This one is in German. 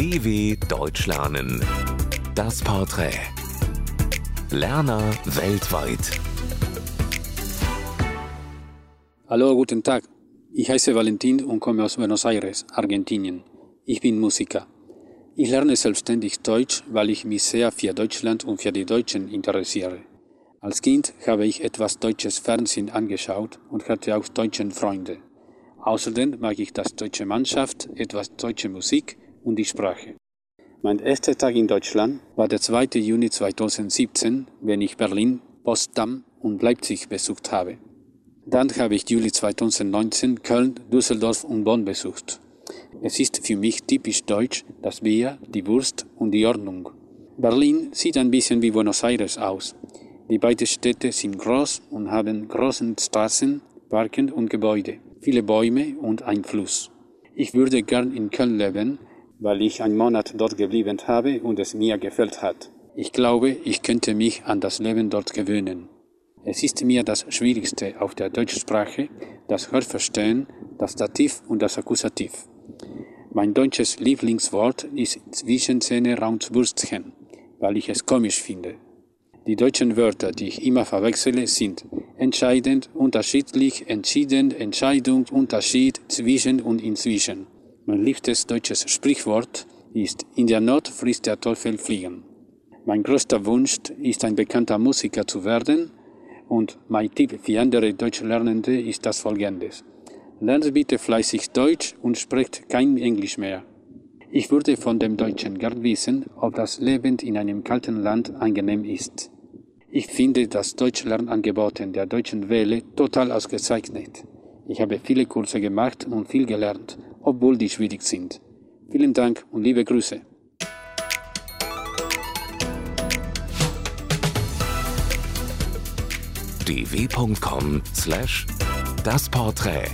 DW Deutsch lernen. Das Porträt. Lerner weltweit. Hallo, guten Tag. Ich heiße Valentin und komme aus Buenos Aires, Argentinien. Ich bin Musiker. Ich lerne selbstständig Deutsch, weil ich mich sehr für Deutschland und für die Deutschen interessiere. Als Kind habe ich etwas deutsches Fernsehen angeschaut und hatte auch deutsche Freunde. Außerdem mag ich das deutsche Mannschaft, etwas deutsche Musik und die Sprache. Mein erster Tag in Deutschland war der 2. Juni 2017, wenn ich Berlin, Potsdam und Leipzig besucht habe. Dann habe ich Juli 2019 Köln, Düsseldorf und Bonn besucht. Es ist für mich typisch deutsch das Bier, die Wurst und die Ordnung. Berlin sieht ein bisschen wie Buenos Aires aus. Die beiden Städte sind groß und haben große Straßen, Parken und Gebäude viele Bäume und ein Fluss. Ich würde gern in Köln leben, weil ich einen Monat dort geblieben habe und es mir gefällt hat. Ich glaube, ich könnte mich an das Leben dort gewöhnen. Es ist mir das Schwierigste auf der Deutschsprache, das Hörverstehen, das Dativ und das Akkusativ. Mein deutsches Lieblingswort ist Zwischenzähne Raunzwürstchen, weil ich es komisch finde. Die deutschen Wörter, die ich immer verwechsele, sind entscheidend, unterschiedlich, entschieden, Entscheidung, Unterschied, zwischen und inzwischen. Mein liebstes deutsches Sprichwort ist In der Not frisst der Teufel fliegen. Mein größter Wunsch ist ein bekannter Musiker zu werden und mein Tipp für andere Deutschlernende ist das folgendes. Lernt bitte fleißig Deutsch und sprecht kein Englisch mehr. Ich würde von dem Deutschen gern wissen, ob das Leben in einem kalten Land angenehm ist. Ich finde das Deutschlernangebot der Deutschen Welle total ausgezeichnet. Ich habe viele Kurse gemacht und viel gelernt, obwohl die schwierig sind. Vielen Dank und liebe Grüße. dw.com/das Porträt